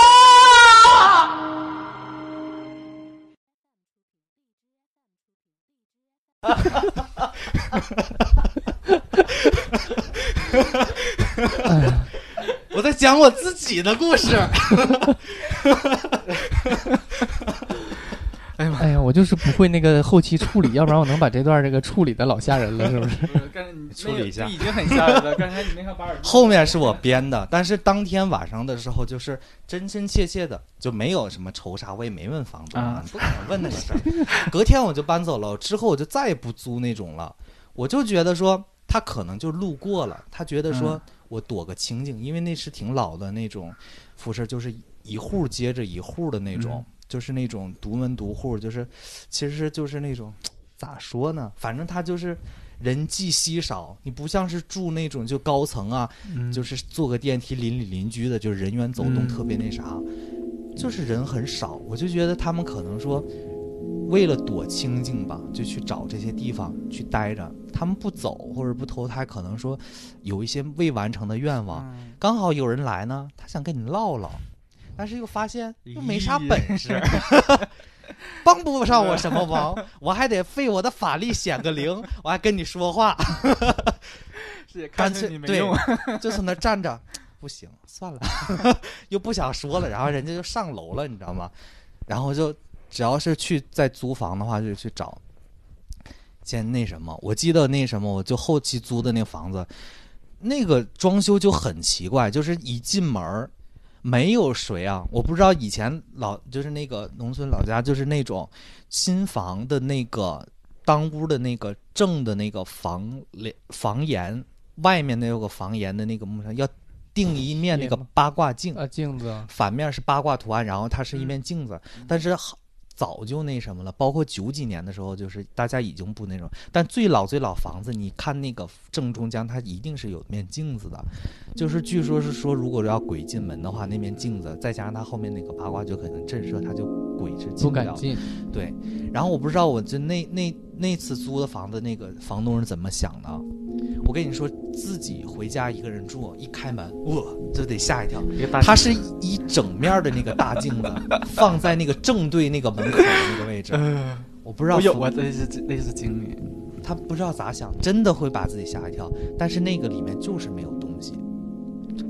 我在讲我自己的故事。哎呀，哎呀，我就是不会那个后期处理，要不然我能把这段这个处理的老吓人了，是不是？处理一下，已经很吓人了。刚才你那个把耳后面是我编的，但是当天晚上的时候，就是真真切切的，就没有什么仇杀，我也没问房东，啊不可能问那个事儿。隔天我就搬走了，之后我就再也不租那种了。我就觉得说，他可能就路过了，他觉得说嗯我躲个清静，因为那是挺老的那种辐射，就是一户接着一户的那种。嗯就是那种独门独户，就是其实就是那种咋说呢？反正他就是人迹稀少，你不像是住那种就高层啊，嗯就是坐个电梯邻里邻居的，就是人员走动嗯特别那啥，就是人很少。我就觉得他们可能说为了躲清静吧，就去找这些地方去待着。他们不走或者不投胎，可能说有一些未完成的愿望，嗯刚好有人来呢，他想跟你唠唠。但是又发现又没啥本事，帮不上我什么忙，我还得费我的法力显个灵，我还跟你说话，是干脆对你没用。，就从那站着，不行，算了，又不想说了，然后人家就上楼了，你知道吗？然后就只要是去在租房的话，就去找，先那什么，我记得那什么，我就后期租的那个房子，那个装修就很奇怪，就是一进门儿没有谁啊，我不知道以前老就是那个农村老家就是那种新房的那个当屋的那个正的那个房帘房檐外面那有个房檐的那个木上要钉一面那个八卦镜。啊，镜子，反面是八卦图案，然后它是一面镜子，但是好早就那什么了，包括九几年的时候，就是大家已经不那种，但最老最老房子，你看那个正中间，它一定是有面镜子的，就是据说是说，如果要鬼进门的话，那面镜子再加上它后面那个八卦，就可能震慑，它就鬼是进了不敢进。对，然后我不知道我就那那那次租的房子，那个房东是怎么想的。我跟你说，自己回家一个人住，一开门，哇，就得吓一跳一个大。它是一整面的那个大镜子，放在那个正对那个门口的那个位置。我不知道服我有过类似类似经历。他不知道咋想，真的会把自己吓一跳。但是那个里面就是没有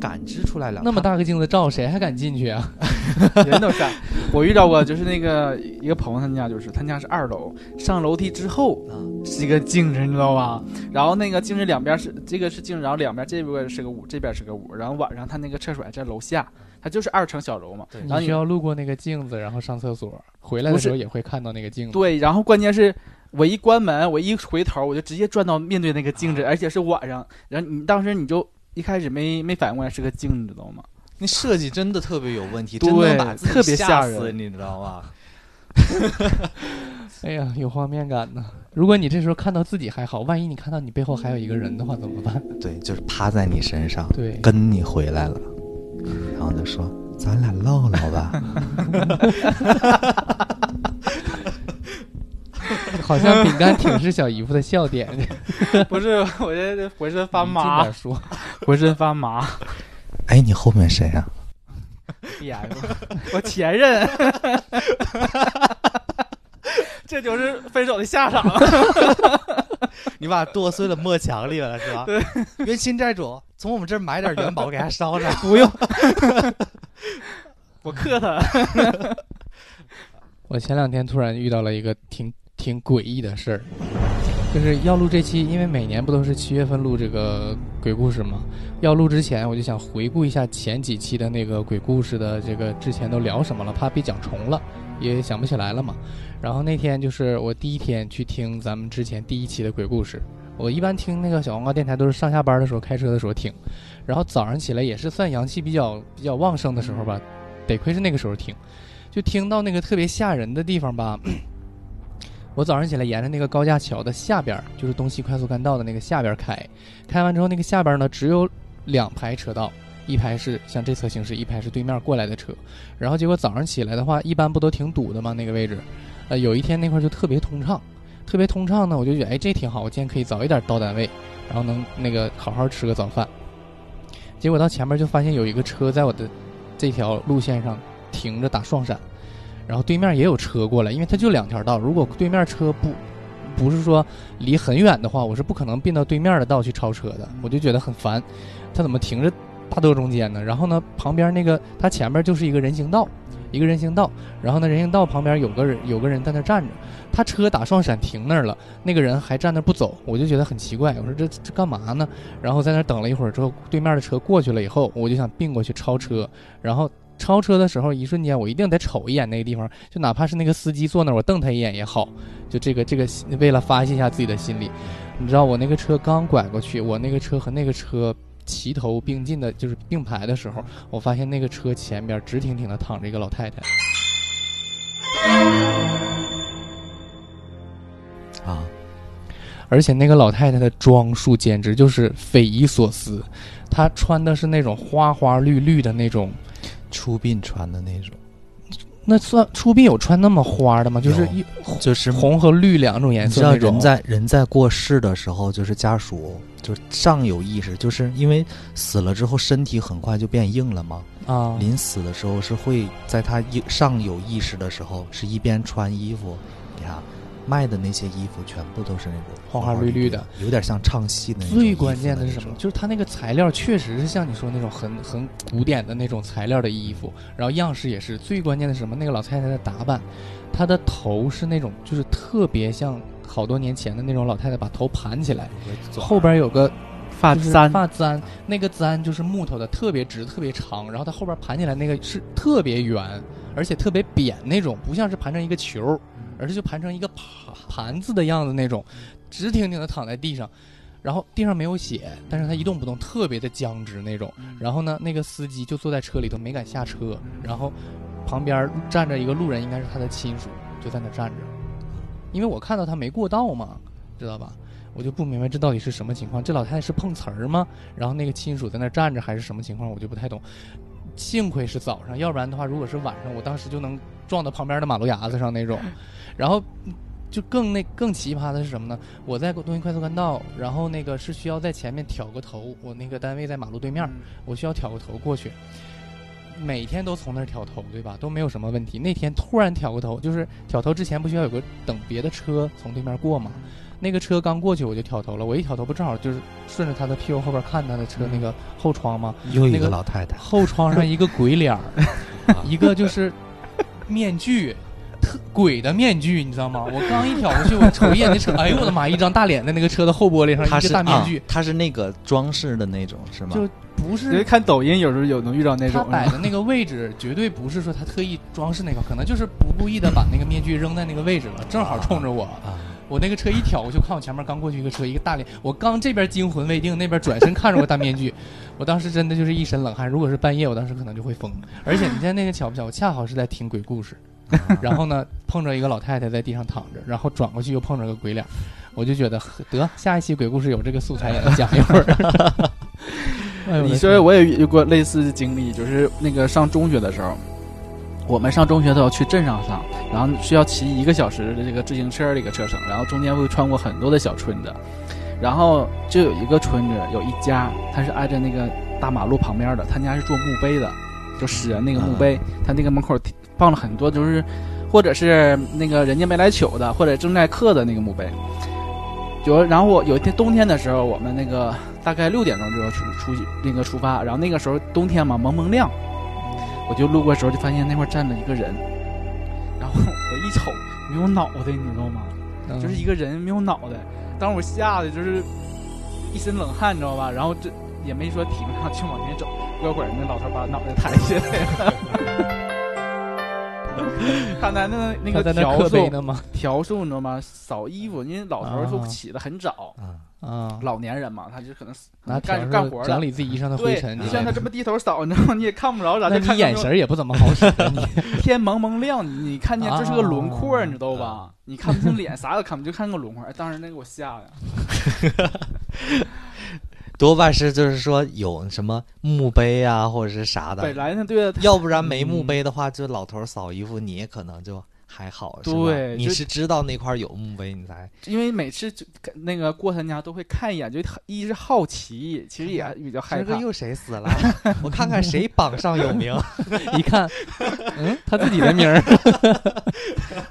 感知出来了。那么大个镜子照，谁还敢进去啊？人都吓。我遇到过，就是那个一个朋友，他家就是他家是二楼，上楼梯之后啊是一个镜子，你知道吧？然后那个镜子两边是这个是镜子，然后两边这边是个屋，这边是个屋。然后晚上他那个厕所还在楼下，他就是二层小楼嘛。然后你需要路过那个镜子，然后上厕所，回来的时候也会看到那个镜子。对，然后关键是我一关门，我一回头，我就直接转到面对那个镜子，啊而且是晚上。然后你当时你就一开始没没反应过来是个镜子，你知道吗？那设计真的特别有问题，对真的把自己特别吓死，你知道吗？哎呀，有画面感呢。如果你这时候看到自己还好，万一你看到你背后还有一个人的话，怎么办？对，就是趴在你身上，对跟你回来了，然后就说咱俩唠唠吧。好像饼干挺是小姨夫的笑点。不是，我这浑身发麻说，浑身发麻。哎，你后面谁啊？BM，我前任，这就是分手的下场。你把剁碎了抹墙里了是吧？对，冤亲债主，从我们这儿买点元宝给他烧上。不用，我克他。我前两天突然遇到了一个挺挺诡异的事儿，就是要录这期，因为每年不都是七月份录这个鬼故事吗？要录之前，我就想回顾一下前几期的那个鬼故事的这个之前都聊什么了，怕被讲重了，也想不起来了嘛。然后那天就是我第一天去听咱们之前第一期的鬼故事，我一般听那个小黄瓜电台都是上下班的时候开车的时候听，然后早上起来也是算阳气比较比较旺盛的时候吧，得亏是那个时候听，就听到那个特别吓人的地方吧。我早上起来沿着那个高架桥的下边，就是东西快速干道的那个下边开，开完之后那个下边呢只有两排车道，一排是向这侧行驶，一排是对面过来的车。然后结果早上起来的话，一般不都挺堵的吗？那个位置，呃，有一天那块就特别通畅，特别通畅呢，我就觉得哎这挺好，我今天可以早一点到单位，然后能那个好好吃个早饭。结果到前面就发现有一个车在我的这条路线上停着打双闪，然后对面也有车过来，因为它就两条道，如果对面车不不是说离很远的话，我是不可能并到对面的道去超车的，我就觉得很烦，他怎么停着大道中间呢？然后呢，旁边那个他前面就是一个人行道，一个人行道，然后呢，人行道旁边有个人有个人在那站着，他车打双闪停那儿了，那个人还站那不走，我就觉得很奇怪，我说这这干嘛呢？然后在那等了一会儿之后，对面的车过去了以后，我就想并过去超车，然后超车的时候，一瞬间我一定得瞅一眼那个地方，就哪怕是那个司机坐那儿，我瞪他一眼也好，就这个这个为了发泄一下自己的心理，你知道我那个车刚拐过去，我那个车和那个车齐头并进的，就是并排的时候，我发现那个车前边直挺挺的躺着一个老太太。啊，而且那个老太太的装束简直就是匪夷所思，她穿的是那种花花绿绿的那种出殡穿的那种。那算出殡有穿那么花的吗？就是一就是红和绿两种颜色你知道。人在人在过世的时候，就是家属就上有意识，就是因为死了之后身体很快就变硬了嘛。啊临死的时候是会在他一上有意识的时候，是一边穿衣服，你看卖的那些衣服全部都是那种花花绿绿的，有点像唱戏的那种。最关键的是什么？？就是它那个材料确实是像你说那种很很古典的那种材料的衣服，然后样式也是。最关键的是什么？那个老太太的打扮，她的头是那种就是特别像好多年前的那种老太太把头盘起来，后边有个发簪发簪那个簪就是木头的，特别直，特别长，然后它后边盘起来那个是特别圆，而且特别扁那种，不像是盘成一个球，而是就盘成一个盘盘子的样子那种，直挺挺的躺在地上，然后地上没有血，但是他一动不动，特别的僵直那种。然后呢，那个司机就坐在车里头没敢下车，然后旁边站着一个路人，应该是他的亲属，就在那站着，因为我看到他没过道嘛，知道吧？我就不明白这到底是什么情况，这老太太是碰瓷儿吗？然后那个亲属在那站着还是什么情况，我就不太懂。幸亏是早上，要不然的话，如果是晚上，我当时就能撞到旁边的马路牙子上那种。然后就更那更奇葩的是什么呢？我在东西快速干道，然后那个是需要在前面挑个头，我那个单位在马路对面，我需要挑个头过去。每天都从那儿挑头，对吧？都没有什么问题。那天突然挑个头，就是挑头之前不需要有个等别的车从对面过吗？那个车刚过去我就挑头了，我一挑头不正好就是顺着他的屁股后边看他的车那个后窗吗？又一个那个老太太后窗上一个鬼脸儿，一个就是面具，特鬼的面具，你知道吗？我刚一挑过去，我瞅一眼那车，哎呦我的妈！一张大脸在那个车的后玻璃上，一它是个大面具啊，它是那个装饰的那种，是吗？就不因为是看抖音有时候有能遇到那他种摆的那个位置，绝对不是说他特意装饰那个，可能就是不故意的把那个面具扔在那个位置了，正好冲着我。我那个车一挑我就，看我前面刚过去一个车，一个大脸，我刚这边惊魂未定，那边转身看着我大面具，我当时真的就是一身冷汗。如果是半夜，我当时可能就会疯。而且你看那个巧不巧，我恰好是在听鬼故事，然后呢碰着一个老太太在地上躺着，然后转过去又碰着个鬼脸，我就觉得得下一期鬼故事有这个素材也能讲一会儿。你说我也有过类似的经历，就是那个上中学的时候，我们上中学都要去镇上上，然后需要骑一个小时的这个自行车的一个车程，然后中间会穿过很多的小村子，然后就有一个村子有一家，他是挨着那个大马路旁边的，他家是做墓碑的，就死人那个墓碑，他那个门口放了很多就是，或者是那个人家没来取的，或者正在刻的那个墓碑。有然后我有一天冬天的时候，我们那个大概六点钟就要出出去那个出发，然后那个时候冬天嘛蒙蒙亮，我就路过的时候就发现那块站了一个人，然后我一瞅没有脑袋，你知道吗？嗯就是一个人没有脑袋，当时我吓得就是一身冷汗，你知道吧？然后这也没说停上，就往前走，过会儿那老头把脑袋抬起来了。他在那那个调刻碑数呢吗？调数你知道吗？扫衣服，因为老头儿说啊起得很早，啊，老年人嘛，他就可能拿干干活的整理自己衣裳的灰尘你像他这么低头扫，你知道吗？你也看不着啥，那你眼神也不怎么好使 天蒙蒙亮，你你看见这是个轮廓，啊你知道吧？你看不清脸，啥都看不清，就看个轮廓。哎，当时那给我吓的。多半是就是说有什么墓碑啊，或者是啥的。本来呢对啊要不然没墓碑的话，就老头扫衣服，你也可能就还好，对你就是知道那块有墓碑，你才因为每次就那个过他家都会看一眼，就一是好奇，其实也 比较害怕。这个又谁死了？我看看谁榜上有名。一看，嗯，他自己的名儿。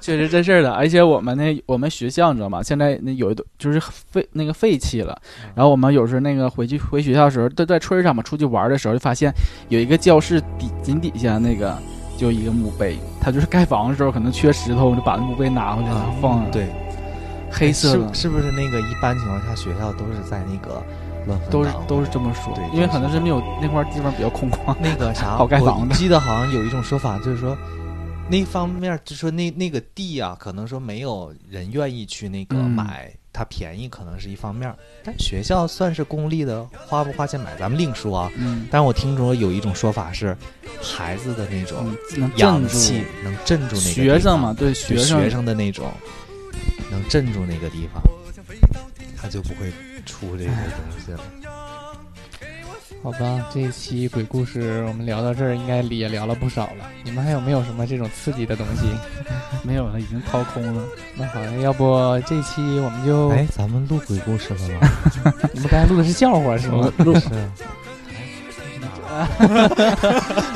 确实真事儿的，而且我们那我们学校你知道吗？现在那有一段就是废那个废弃了，然后我们有时候那个回去回学校的时候，都在村儿上嘛，出去玩的时候就发现有一个教室底井底下那个就一个墓碑，他就是盖房的时候可能缺石头，就把那墓碑拿回来放了。对，黑色的是是不是那个一般情况下学校都是在那个乱坟都是都是这么说，因为可能是没有那块地方比较空旷，那个 啥，好盖房子。我记得好像有一种说法，就是说那方面，就说那那个地啊，可能说没有人愿意去那个嗯买，它便宜可能是一方面儿，但学校算是公立的，花不花钱买咱们另说啊。嗯。但是我听说有一种说法是，孩子的那种嗯能镇住。阳气能镇住那个学生嘛对学生。学生的那种能镇住那个地方，他就不会出这些东西了。好吧，这一期鬼故事我们聊到这儿，应该也聊了不少了。你们还有没有什么这种刺激的东西？没有了，已经掏空了。那好，要不这期我们就……哎，咱们录鬼故事了吗？你们刚才录的是笑话是吗？录 是。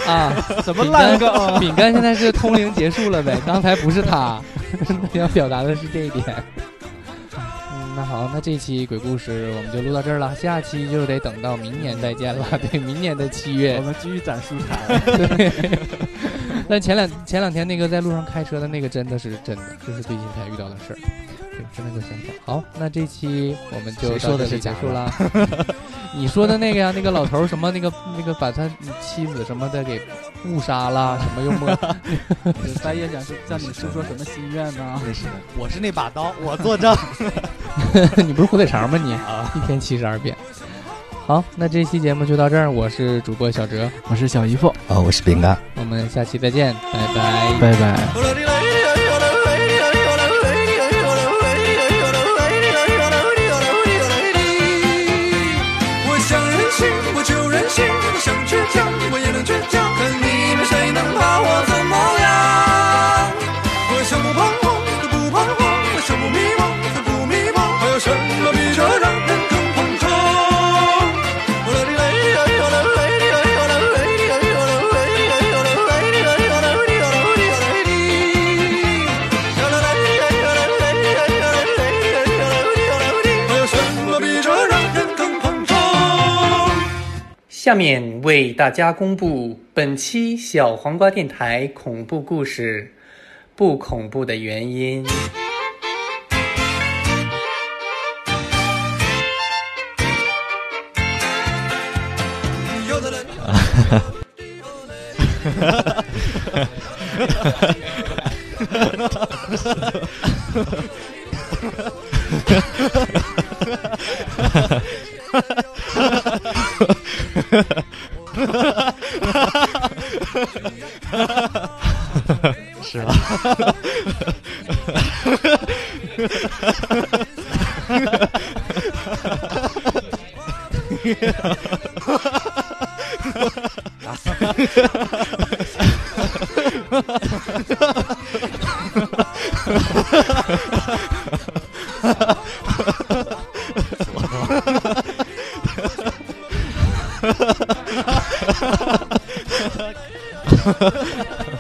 啊，什么烂梗啊饼干现在是通灵结束了呗？刚才不是他，要表达的是这一点。嗯，那好，那这期鬼故事我们就录到这儿了，下期就得等到明年再见了。对，明年的七月，我们继续攒素材。对。但前两前两天那个在路上开车的那个真的是真的，就是最近才遇到的事儿，对，真的够现场。好，那这期我们就说的到这里是结束啦。你说的那个呀，那个老头什么那个那个把他妻子什么的给误杀了，什么又摸，半夜想是向你诉说什么心愿呢？是我是那把刀，我作证。你不是火腿肠吗你？一天七十二变。好，那这期节目就到这儿，我是主播小哲，我是小姨夫，啊，我是饼干，我们下期再见，拜拜，拜拜。倔强，我也能倔强。面为大家公布本期小黄瓜电台恐怖故事不恐怖的原因。有的人。是吧？哈哈